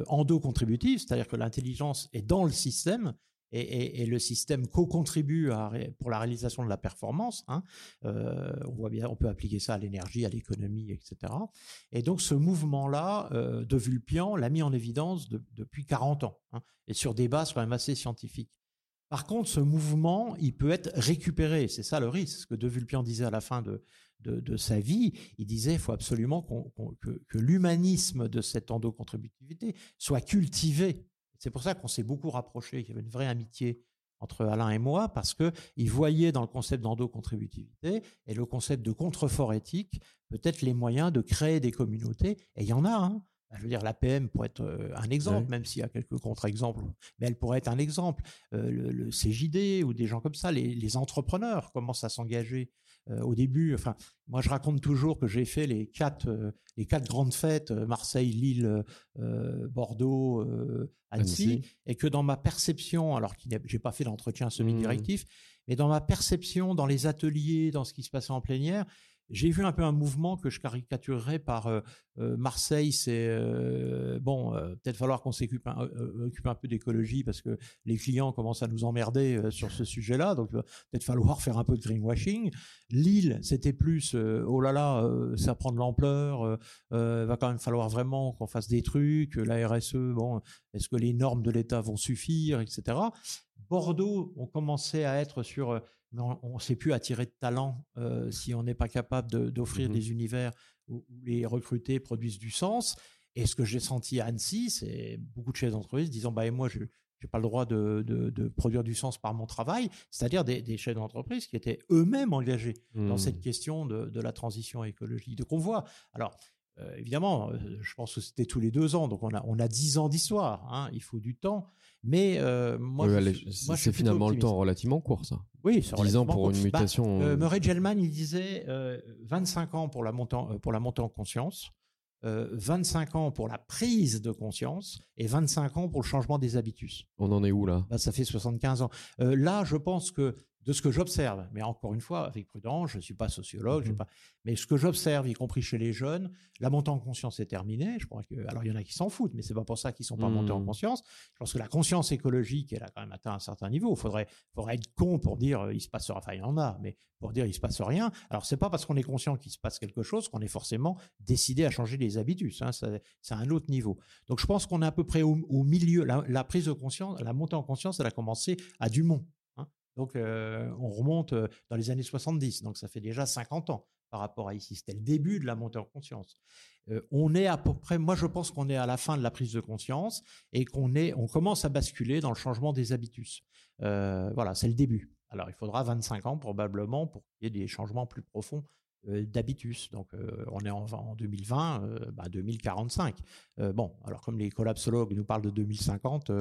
endo-contributives, c'est-à-dire que l'intelligence est dans le système et, le système co-contribue pour la réalisation de la performance. Hein. Euh, on voit bien, on peut appliquer ça à l'énergie, à l'économie, etc. Et donc ce mouvement-là euh, de Vulpian l'a mis en évidence depuis 40 ans, hein, et sur des bases quand même assez scientifiques. Par contre, ce mouvement, il peut être récupéré. C'est ça le risque. Ce que De Vulpian disait à la fin de, sa vie, il disait qu'il faut absolument que l'humanisme de cette endocontributivité soit cultivé c'est pour ça qu'on s'est beaucoup rapproché, qu'il y avait une vraie amitié entre Alain et moi, parce qu'il voyait dans le concept d'endocontributivité et le concept de contrefort éthique peut-être les moyens de créer des communautés, et il y en a. Hein. Je veux dire, l'APM pourrait être euh, un exemple, même s'il y a quelques contre-exemples, mais elle pourrait être un exemple. Euh, le, CJD ou des gens comme ça, les entrepreneurs commencent à s'engager au début, enfin, moi je raconte toujours que j'ai fait les quatre, euh, les quatre grandes fêtes, euh, Marseille, Lille, Bordeaux, Annecy, et que dans ma perception, alors que j'ai pas fait d'entretien semi-directif, mmh. mais dans ma perception, dans les ateliers, dans ce qui se passait en plénière, j'ai vu un peu un mouvement que je caricaturerais par euh, euh, Marseille, c'est euh, bon, peut-être falloir qu'on s'occupe un, un, peu d'écologie parce que les clients commencent à nous emmerder sur ce sujet-là, donc peut-être falloir faire un peu de greenwashing. Lille, c'était plus oh là là, ça prend de l'ampleur, va quand même falloir vraiment qu'on fasse des trucs, la RSE, bon, est-ce que les normes de l'État vont suffire, etc. Bordeaux, on commençait à être sur on ne sait plus attirer de talent euh, si on n'est pas capable d'offrir mmh des univers où, les recrutés produisent du sens. Et ce que j'ai senti à Annecy, c'est beaucoup de chefs d'entreprise disant bah, et moi, je n'ai pas le droit de, produire du sens par mon travail, c'est-à-dire des, chefs d'entreprise qui étaient eux-mêmes engagés dans cette mmh. question de, la transition écologique. Donc on voit. Alors, euh, évidemment, euh, je pense que c'était tous les deux ans, donc on a, on a dix ans d'histoire, hein, il faut du temps. Mais euh, moi,
c'est finalement le temps relativement court, ça.
Oui, c'est
10 ans pour une bah, mutation.
Murray Gell-Mann, il disait 25 ans pour la montée en, pour la montée en conscience, 25 ans pour la prise de conscience et 25 ans pour le changement des habitus.
On en est où là?
Bah, Ça fait 75 ans. là, je pense que de ce que j'observe, mais encore une fois, avec prudence, je ne suis pas sociologue, mmh pas, mais ce que j'observe, y compris chez les jeunes, la montée en conscience est terminée. Je crois que, alors il y en a qui s'en foutent, mais c'est pas pour ça qu'ils sont pas montés en mmh. conscience. Je pense que la conscience écologique, elle a quand même atteint un certain niveau. Il faudrait, faudrait être con pour dire euh, il se passe, enfin il y en a, mais pour dire il se passe rien. Alors c'est pas parce qu'on est conscient qu'il se passe quelque chose qu'on est forcément décidé à changer les habitudes. Hein, c'est un autre niveau. Donc je pense qu'on est à peu près au, milieu. La, la, prise de conscience, la montée en conscience, elle a commencé à Dumont. Donc, euh, on remonte euh, dans les années 70, donc ça fait déjà 50 ans par rapport à ici. C'était le début de la montée en conscience. Euh, on est à peu près, moi je pense qu'on est à la fin de la prise de conscience et qu'on est, on commence à basculer dans le changement des habitus. voilà, c'est le début. Alors, il faudra 25 ans probablement pour qu'il y ait des changements plus profonds d'habitus. Donc, euh, on est en, en 2020, bah, 2045. Euh, bon, alors comme les collapsologues nous parlent de 2050,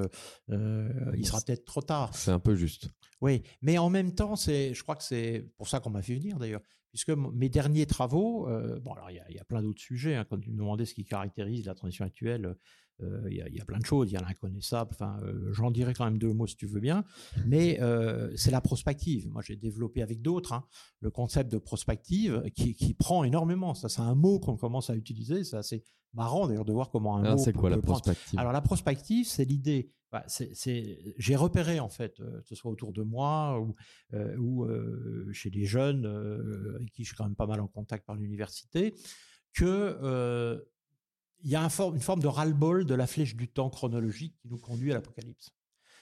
il sera peut-être trop tard.
C'est un peu juste.
Oui, mais en même temps, c'est, je crois que c'est pour ça qu'on m'a fait venir d'ailleurs, puisque mes derniers travaux, bon, alors il y, a, plein d'autres sujets. Hein, quand vous me demandez ce qui caractérise la transition actuelle, il y, a plein de choses, il y a l'inconnaissable, enfin, j'en dirai quand même deux mots si tu veux bien, mais c'est la prospective. Moi, j'ai développé avec d'autres hein, le concept de prospective qui, prend énormément. Ça, c'est un mot qu'on commence à utiliser. C'est assez marrant d'ailleurs de voir comment un
ah, mot. C'est quoi la prospective?
Alors, la prospective, c'est l'idée. Bah, j'ai repéré en fait, que ce soit autour de moi ou, ou chez des jeunes avec qui je suis quand même pas mal en contact par l'université, que il y a une forme de ras-le-bol de la flèche du temps chronologique qui nous conduit à l'apocalypse.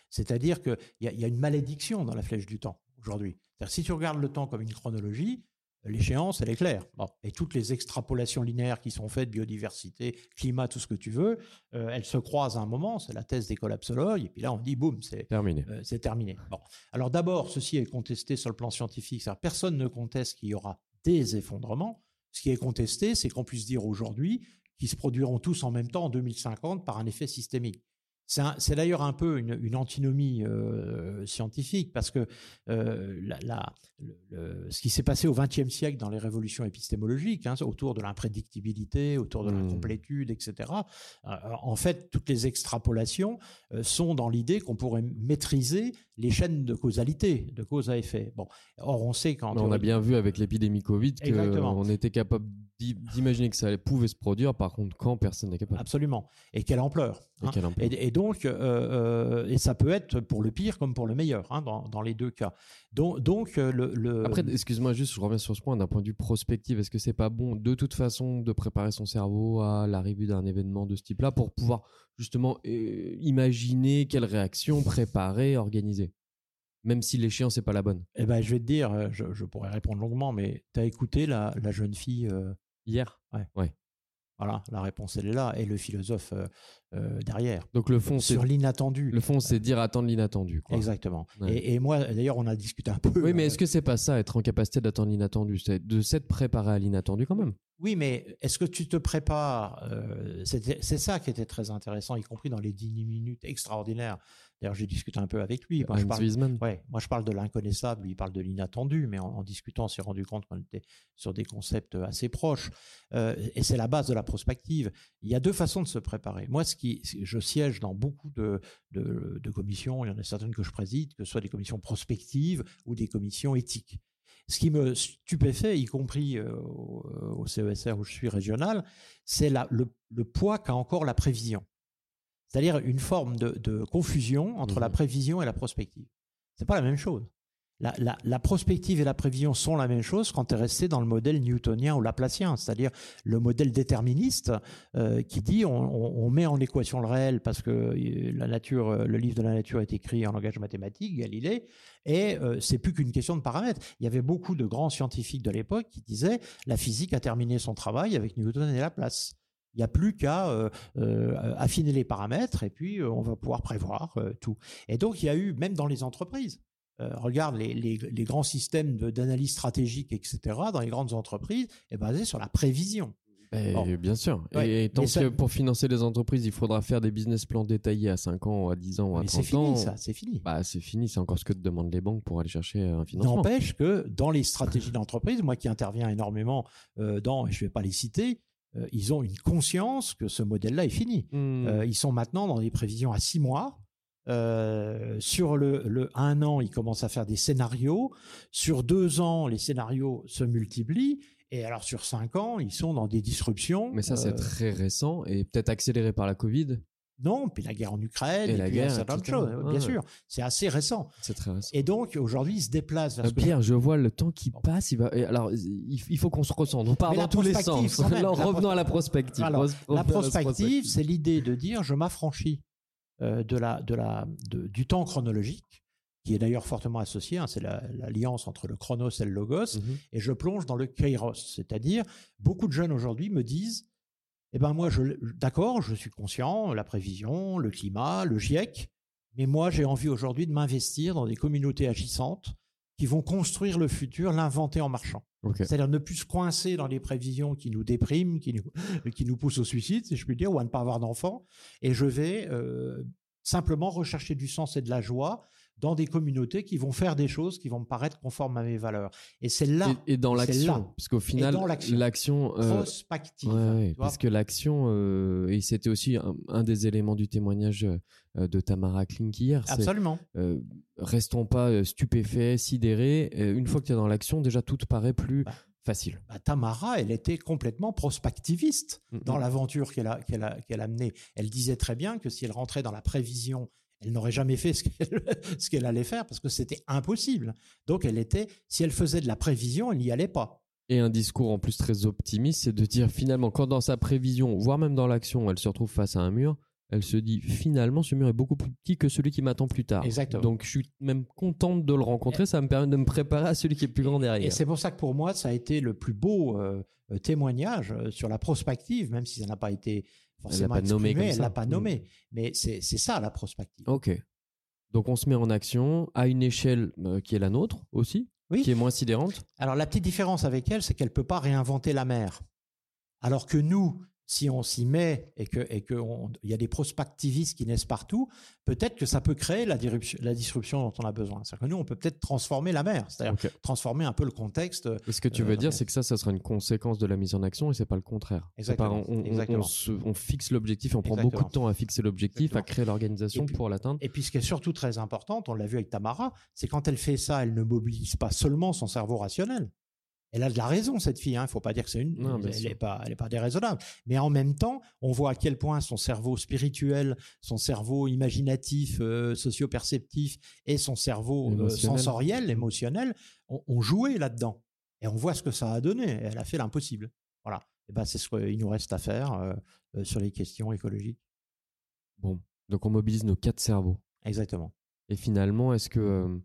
C'est-à-dire qu'il y, a une malédiction dans la flèche du temps aujourd'hui. Si tu regardes le temps comme une chronologie, l'échéance, elle est claire. Bon. Et toutes les extrapolations linéaires qui sont faites, biodiversité, climat, tout ce que tu veux, euh, elles se croisent à un moment, c'est la thèse des collapsologues, et puis là on dit, boum, c'est
terminé.
Euh, c'est terminé. Bon. Alors d'abord, ceci est contesté sur le plan scientifique, personne ne conteste qu'il y aura des effondrements. Ce qui est contesté, c'est qu'on puisse dire aujourd'hui qu'ils se produiront tous en même temps en 2050 par un effet systémique. C'est d'ailleurs un peu une, antinomie euh, scientifique parce que euh, ce qui s'est passé au XXe siècle dans les révolutions épistémologiques, hein, autour de l'imprédictibilité, autour de mmh. complétude, etc., euh, en fait, toutes les extrapolations sont dans l'idée qu'on pourrait maîtriser les chaînes de causalité, de cause à effet. Bon, or on sait quand
on a bien vu avec l'épidémie Covid qu'on était capable d'imaginer que ça pouvait se produire. Par contre, quand personne n'est capable.
Absolument. Et quelle ampleur. Et, hein. et, donc, euh, euh, et ça peut être pour le pire comme pour le meilleur, hein, dans, dans, les deux cas. Donc, donc euh, le, le...
Après, excuse-moi juste, je reviens sur ce point d'un point de vue prospectif. Est-ce que c'est pas bon, de toute façon, de préparer son cerveau à l'arrivée d'un événement de ce type-là pour pouvoir justement imaginer quelle réaction préparer, organiser? Même si l'échéance n'est pas la bonne
Eh ben, je vais te dire, je, je pourrais répondre longuement, mais tu as écouté la, la jeune fille
Hier?
Ouais. ouais. Voilà, la réponse elle est là et le philosophe euh, euh, derrière.
Donc le fond
sur l'inattendu.
Le fond c'est dire attendre l'inattendu.
Exactement. Et, moi d'ailleurs on a discuté un peu.
Oui mais euh, est-ce que c'est pas ça être en capacité d'attendre l'inattendu, c'est de s'être préparé à l'inattendu quand même.
Oui mais est-ce que tu te prépares C'est ça qui était très intéressant y compris dans les 10 minutes extraordinaires D'ailleurs, j'ai discuté un peu avec lui.
Moi, je parle,
ouais, moi, je parle de l'inconnaissable, lui, il parle de l'inattendu, mais en, discutant, on s'est rendu compte qu'on était sur des concepts assez proches. Euh, et c'est la base de la prospective. Il y a deux façons de se préparer. Moi, ce qui, je siège dans beaucoup de, de, commissions, il y en a certaines que je préside, que ce soit des commissions prospectives ou des commissions éthiques. Ce qui me stupéfait, y compris euh, au, CESR où je suis régional, c'est le, le poids qu'a encore la prévision. C'est-à-dire une forme de, confusion entre la mmh prévision et la prospective. C'est pas la même chose. La, prospective et la prévision sont la même chose quand tu es resté dans le modèle newtonien ou laplacien, c'est-à-dire le modèle déterministe euh, qui dit on, met en équation le réel parce que euh, la nature, euh, le livre de la nature est écrit en langage mathématique, Galilée, et c'est plus qu'une question de paramètres. Il y avait beaucoup de grands scientifiques de l'époque qui disaient la physique a terminé son travail avec Newton et Laplace. Il n'y a plus qu'à euh, euh, affiner les paramètres et puis euh, on va pouvoir prévoir tout. Et donc il y a eu, même dans les entreprises, regarde les, grands systèmes d'analyse stratégique, etc., dans les grandes entreprises, est basé sur la prévision.
Bien sûr. et tant que pour financer les entreprises, il faudra faire des business plans détaillés à 5 ans, à 10 ans, à 30 ans.
C'est fini, ça, c'est fini.
Bah, c'est fini, c'est encore ce que te demandent les banques pour aller chercher un financement.
N'empêche que dans les stratégies d'entreprise, moi qui interviens énormément dans, et je ne vais pas les citer, euh, ils ont une conscience que ce modèle-là est fini. Hmm. Euh, ils sont maintenant dans des prévisions à six mois. Euh, sur le, le, un an, ils commencent à faire des scénarios. Sur deux ans, les scénarios se multiplient. Et alors sur cinq ans, ils sont dans des disruptions.
Mais ça, c'est très récent et peut-être accéléré par la Covid.
Non, puis la guerre en Ukraine, et, la guerre, certaines choses, bien sûr. C'est assez récent.
C'est très récent.
Et donc, aujourd'hui, il se déplace vers
euh, Pierre, je vois le temps qui passe. Il va... alors, il faut qu'on se ressente. On part dans tous les sens. Alors, revenons à la prospective.
la prospective, c'est l'idée de dire je m'affranchis euh, de la, de la, du temps chronologique, qui est d'ailleurs fortement associé. Hein, c'est l'alliance entre le chronos et le logos. Mhm. Et je plonge dans le kairos. C'est-à-dire, beaucoup de jeunes aujourd'hui me disent eh ben moi, d'accord, je suis conscient, la prévision, le climat, le GIEC, mais moi j'ai envie aujourd'hui de m'investir dans des communautés agissantes qui vont construire le futur, l'inventer en marchant. C'est-à-dire ne plus se coincer dans les prévisions qui nous dépriment, qui nous, qui nous poussent au suicide, si je puis dire, ou à ne pas avoir d'enfants. Et je vais euh, simplement rechercher du sens et de la joie dans des communautés qui vont faire des choses qui vont me paraître conformes à mes valeurs. Et c'est là.
Et, dans l'action, parce qu'au final, l'action
euh, prospective.
parce que l'action, euh, et c'était aussi un, des éléments du témoignage euh, de Tamara Klink hier.
Absolument.
restons pas stupéfaits, sidérés. une fois que tu es dans l'action, déjà tout te paraît plus. Bah, facile.
Bah, Tamara, elle était complètement prospectiviste mm, dans mm. l'aventure qu'elle a, qu'elle a, qu'elle a menée. Elle disait très bien que si elle rentrait dans la prévision elle n'aurait jamais fait ce qu'elle allait faire parce que c'était impossible. Donc elle était, si elle faisait de la prévision, elle n'y allait pas.
Et un discours en plus très optimiste, c'est de dire finalement quand dans sa prévision, voire même dans l'action, elle se retrouve face à un mur, elle se dit finalement ce mur est beaucoup plus petit que celui qui m'attend plus tard.
Exactement.
Donc je suis même contente de le rencontrer, ça me permet de me préparer à celui qui est plus grand derrière.
Et c'est pour ça que pour moi, ça a été le plus beau euh, témoignage euh, sur la prospective, même si ça n'a pas été forcément
Elle l'a pas nommé
elle l'a pas
Mm.
Mais c'est ça la prospective.
Ok. Donc on se met en action à une échelle euh, qui est la nôtre aussi,
Oui.
qui est moins sidérante.
Alors la petite différence avec elle, c'est qu'elle peut pas réinventer la mer. Alors que nous, si on s'y met et que et que on- il y a des prospectivistes qui naissent partout, peut-être que ça peut créer la, disruption dont on a besoin. C'est-à-dire que nous, on peut peut-être transformer la mer, c'est-à-dire transformer un peu le contexte.
Ce que tu
Euh,
veux dire, c'est que ça, ça sera une conséquence de la mise en action et c'est pas le contraire. Pas-
Exactement,
on, on-
exactement.
on se- on fixe l'objectif, on prend
Exactement.
beaucoup de temps à fixer l'objectif, à créer l'organisation
Et
pour l'atteindre.
Et puis ce qui est surtout très important, on l'a vu avec Tamara, c'est quand elle fait ça, elle ne mobilise pas seulement son cerveau rationnel. Elle a de la raison, cette fille. Il ne faut pas dire que c'est une.
Non,
elle
sûr.
n'est pas, elle est pas déraisonnable. Mais en même temps, on voit à quel point son cerveau spirituel, son cerveau imaginatif, euh, socio-perceptif et son cerveau euh,
Émotionnel.
sensoriel, émotionnel, ont, ont joué là-dedans. Et on voit ce que ça a donné. Elle a fait l'impossible. Voilà. Et ben, c'est ce qu'il nous reste à faire euh, euh, sur les questions écologiques.
Bon, donc on mobilise nos quatre cerveaux.
Exactement.
Et finalement, est-ce que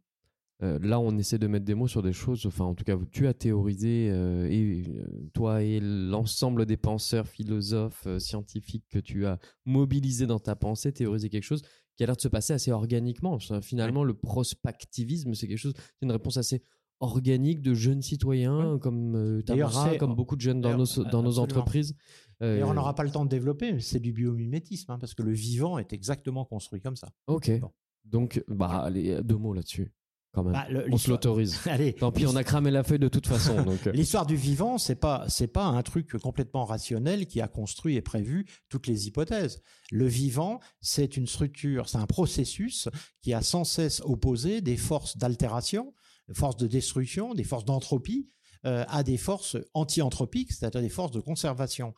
euh, là, on essaie de mettre des mots sur des choses, enfin, en tout cas, tu as théorisé, euh, et euh, toi et l'ensemble des penseurs, philosophes, scientifiques que tu as mobilisés dans ta pensée, théorisé quelque chose qui a l'air de se passer assez organiquement. Finalement, le prospectivisme, c'est quelque chose, c'est une réponse assez organique de jeunes citoyens comme Tamara, comme beaucoup de jeunes dans nos, entreprises.
Et on n'aura pas le temps de développer, mais c'est du biomimétisme, hein, parce que le vivant est exactement construit comme ça.
Ok.
Bon.
Donc, bah, allez, deux mots là-dessus, quand même.
Bah, le-
on se l'autorise.
Allez,
Tant pis, on a cramé la feuille de toute façon. Donc, euh,
L'histoire du vivant, c'est pas c'est pas un truc complètement rationnel qui a construit et prévu toutes les hypothèses. Le vivant, c'est une structure, c'est un processus qui a sans cesse opposé des forces d'altération, des forces de destruction, des forces d'entropie euh, à des forces anti-anthropiques, c'est-à-dire des forces de conservation.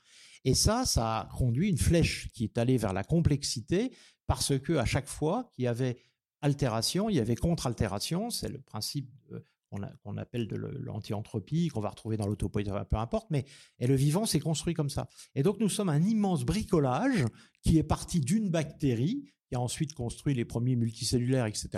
Et ça, ça a conduit une flèche qui est allée vers la complexité parce que à chaque fois qu'il y avait altération, il y avait contre-altération. C'est le principe qu'on appelle de l'anti-entropie, qu'on va retrouver dans l'autopoïde, peu importe. Mais et le vivant s'est construit comme ça. Et donc nous sommes un immense bricolage qui est parti d'une bactérie qui a ensuite construit les premiers multicellulaires, etc.,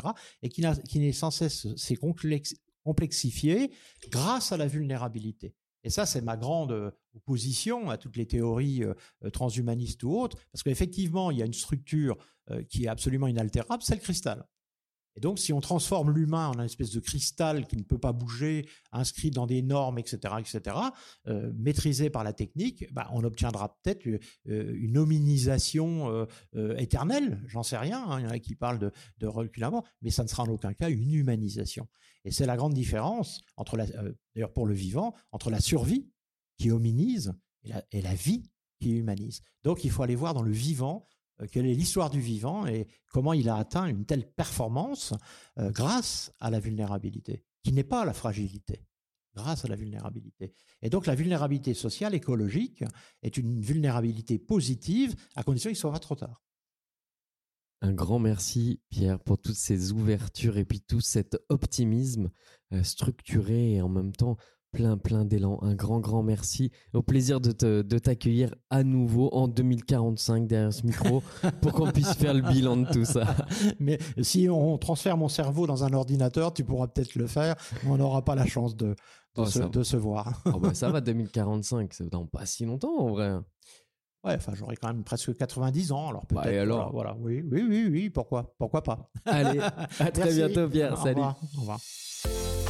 et qui, qui n'est sans cesse s'est complex- complexifié grâce à la vulnérabilité. Et ça, c'est ma grande euh, opposition à toutes les théories euh, euh, transhumanistes ou autres, parce qu'effectivement, il y a une structure qui est absolument inaltérable, c'est le cristal. Et donc, si on transforme l'humain en une espèce de cristal qui ne peut pas bouger, inscrit dans des normes, etc., etc., euh, maîtrisé par la technique, bah, on obtiendra peut-être euh, une hominisation euh, éternelle, j'en sais rien, hein, il y en a qui parlent de, de recul mais ça ne sera en aucun cas une humanisation. Et c'est la grande différence, entre d'ailleurs pour le vivant, entre la survie qui hominise et la, vie qui humanise. Donc il faut aller voir dans le vivant quelle est l'histoire du vivant et comment il a atteint une telle performance euh, grâce à la vulnérabilité, qui n'est pas la fragilité, grâce à la vulnérabilité. Et donc la vulnérabilité sociale, écologique, est une vulnérabilité positive, à condition qu'il ne soit pas trop tard.
un grand merci, Pierre, pour toutes ces ouvertures et puis tout cet optimisme euh, structuré et en même temps plein, plein d'élan. Un grand, grand merci. Au plaisir de, te- de t'accueillir à nouveau en 2045 derrière ce micro pour qu'on puisse faire le bilan de tout ça.
Mais si on transfère mon cerveau dans un ordinateur, tu pourras peut-être le faire, mais on n'aura pas la chance de, de,
Oh,
se, de voir.
Oh bah, ça va, 2045, c'est dans pas si longtemps en vrai.
Ouais, enfin, j'aurai quand même presque 90 ans, alors peut-être.
Bah, et alors
voilà, voilà. oui, oui, oui, oui, pourquoi, pourquoi pas.
Allez, à très bientôt, Pierre.
Au
Salut.
revoir. Au revoir.